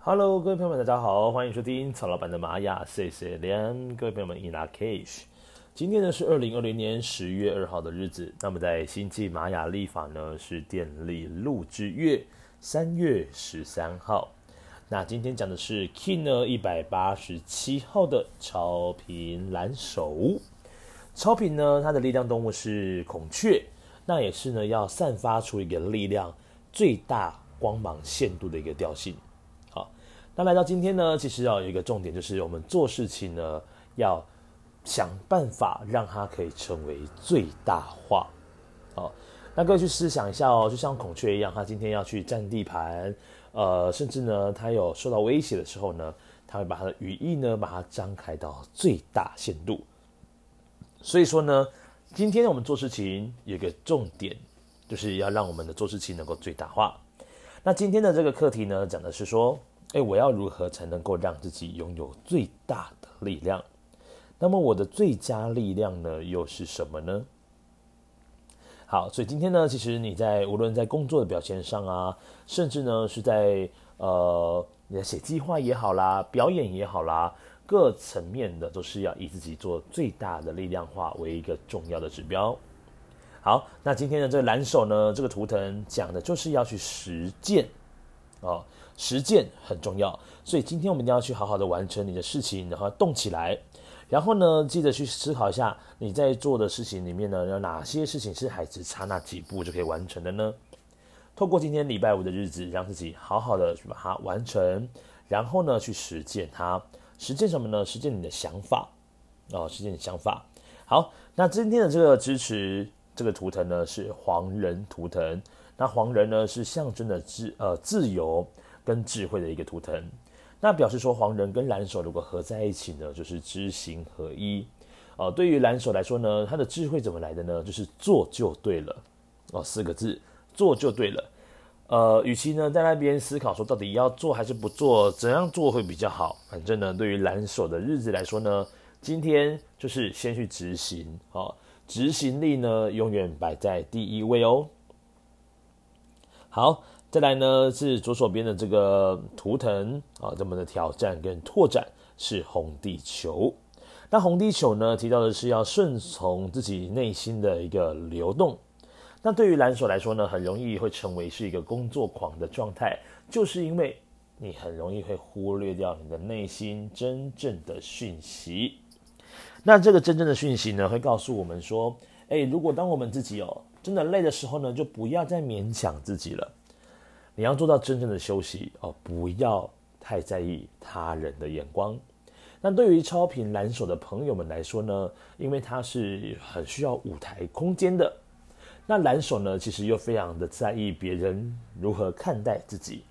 Hello，各位朋友们，大家好，欢迎收听曹老板的玛雅 C C 连。各位朋友们，In lak'ech。今天呢是二零二零年十月二号的日子。那么在星际玛雅历法呢是电力鹿之月三月十三号。那今天讲的是 Kin 呢一百八十七号的超频蓝手。超频呢，它的力量动物是孔雀，那也是呢要散发出一个力量最大光芒限度的一个调性。那来到今天呢，其实要有一个重点，就是我们做事情呢，要想办法让它可以成为最大化。好，那各位去思想一下哦，就像孔雀一样，它今天要去占地盘，呃，甚至呢，它有受到威胁的时候呢，它会把它的羽翼呢，把它张开到最大限度。所以说呢，今天我们做事情有一个重点，就是要让我们的做事情能够最大化。那今天的这个课题呢，讲的是说。哎，我要如何才能够让自己拥有最大的力量？那么我的最佳力量呢，又是什么呢？好，所以今天呢，其实你在无论在工作的表现上啊，甚至呢是在呃你在写计划也好啦，表演也好啦，各层面的都是要以自己做最大的力量化为一个重要的指标。好，那今天的这个蓝手呢，这个图腾讲的就是要去实践哦。实践很重要，所以今天我们一定要去好好的完成你的事情，然后动起来。然后呢，记得去思考一下你在做的事情里面呢，有哪些事情是还只差那几步就可以完成的呢？透过今天礼拜五的日子，让自己好好的去把它完成，然后呢，去实践它。实践什么呢？实践你的想法哦，实践你的想法。好，那今天的这个支持这个图腾呢，是黄人图腾。那黄人呢，是象征的自呃自由。跟智慧的一个图腾，那表示说黄人跟蓝手如果合在一起呢，就是知行合一。哦，对于蓝手来说呢，他的智慧怎么来的呢？就是做就对了。哦，四个字，做就对了。呃，与其呢在那边思考说到底要做还是不做，怎样做会比较好？反正呢，对于蓝手的日子来说呢，今天就是先去执行。哦，执行力呢永远摆在第一位哦。好。再来呢是左手边的这个图腾啊，这么的挑战跟拓展是红地球。那红地球呢提到的是要顺从自己内心的一个流动。那对于蓝手来说呢，很容易会成为是一个工作狂的状态，就是因为你很容易会忽略掉你的内心真正的讯息。那这个真正的讯息呢，会告诉我们说，哎，如果当我们自己哦真的累的时候呢，就不要再勉强自己了。你要做到真正的休息哦，不要太在意他人的眼光。那对于超频蓝手的朋友们来说呢，因为他是很需要舞台空间的，那蓝手呢，其实又非常的在意别人如何看待自己。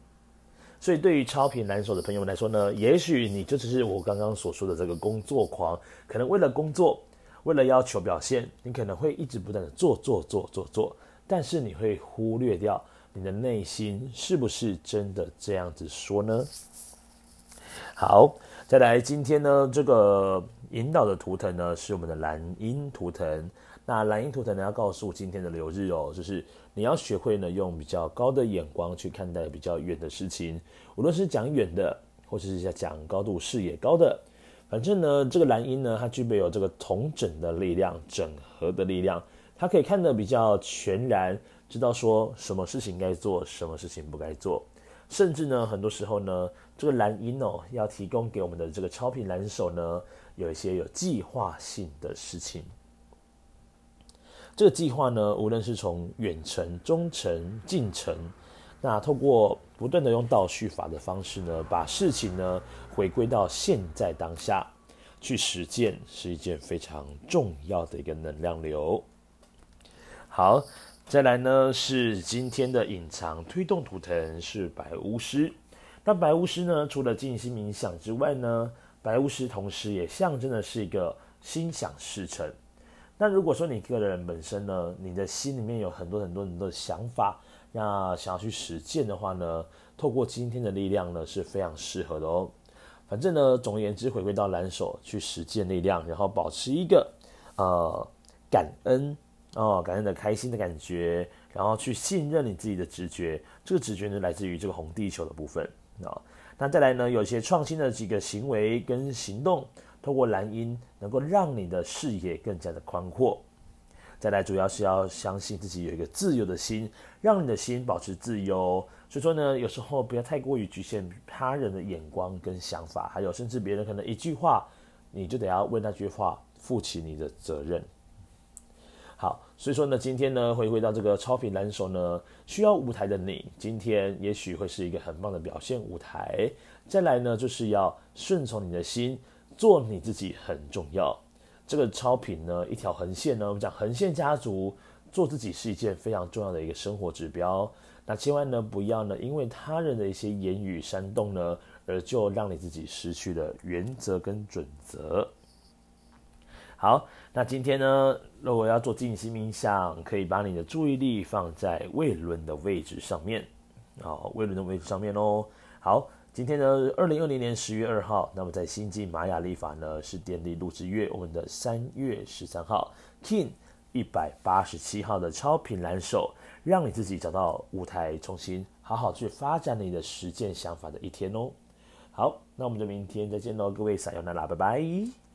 所以对于超频蓝手的朋友们来说呢，也许你就只是我刚刚所说的这个工作狂，可能为了工作，为了要求表现，你可能会一直不断的做做做做做，但是你会忽略掉。你的内心是不是真的这样子说呢？好，再来，今天呢，这个引导的图腾呢，是我们的蓝鹰图腾。那蓝鹰图腾呢，要告诉今天的流日哦，就是你要学会呢，用比较高的眼光去看待比较远的事情，无论是讲远的，或者是讲高度视野高的，反正呢，这个蓝鹰呢，它具备有这个统整的力量、整合的力量，它可以看得比较全然。知道说什么事情该做，什么事情不该做，甚至呢，很多时候呢，这个蓝鹰哦，要提供给我们的这个超频蓝手呢，有一些有计划性的事情。这个计划呢，无论是从远程、中程、近程，那透过不断的用倒叙法的方式呢，把事情呢回归到现在当下去实践，是一件非常重要的一个能量流。好。再来呢，是今天的隐藏推动图腾是白巫师。那白巫师呢，除了静心冥想之外呢，白巫师同时也象征的是一个心想事成。那如果说你个人本身呢，你的心里面有很多很多很多的想法，那想要去实践的话呢，透过今天的力量呢，是非常适合的哦。反正呢，总而言之，回归到蓝手去实践力量，然后保持一个呃感恩。哦，感恩的开心的感觉，然后去信任你自己的直觉，这个直觉呢来自于这个红地球的部分啊、那再来呢，有一些创新的几个行为跟行动，透过蓝鹰能够让你的视野更加的宽阔。再来，主要是要相信自己有一个自由的心，让你的心保持自由。所以说呢，有时候不要太过于局限他人的眼光跟想法，还有甚至别人可能一句话，你就得要为那句话负起你的责任。好，所以说呢，今天呢，回归到这个超频蓝手呢，需要舞台的你，今天也许会是一个很棒的表现舞台。再来呢，就是要顺从你的心，做你自己很重要。这个超频呢，一条横线呢，我们讲横线家族，做自己是一件非常重要的一个生活指标。那千万呢，不要呢，因为他人的一些言语煽动呢，而就让你自己失去了原则跟准则。好，那今天呢，如果要做静心冥想，可以把你的注意力放在胃轮的位置上面，好，胃轮的位置上面哦。好。今天呢，二零二零年十月二号，那么在新晋玛雅历法呢是电力录制月，我们的三月十三号，King 一百八十七号的超频蓝手，让你自己找到舞台，重新好好去发展你的实践想法的一天哦。好，那我们就明天再见喽，各位撒由那拉，拜拜。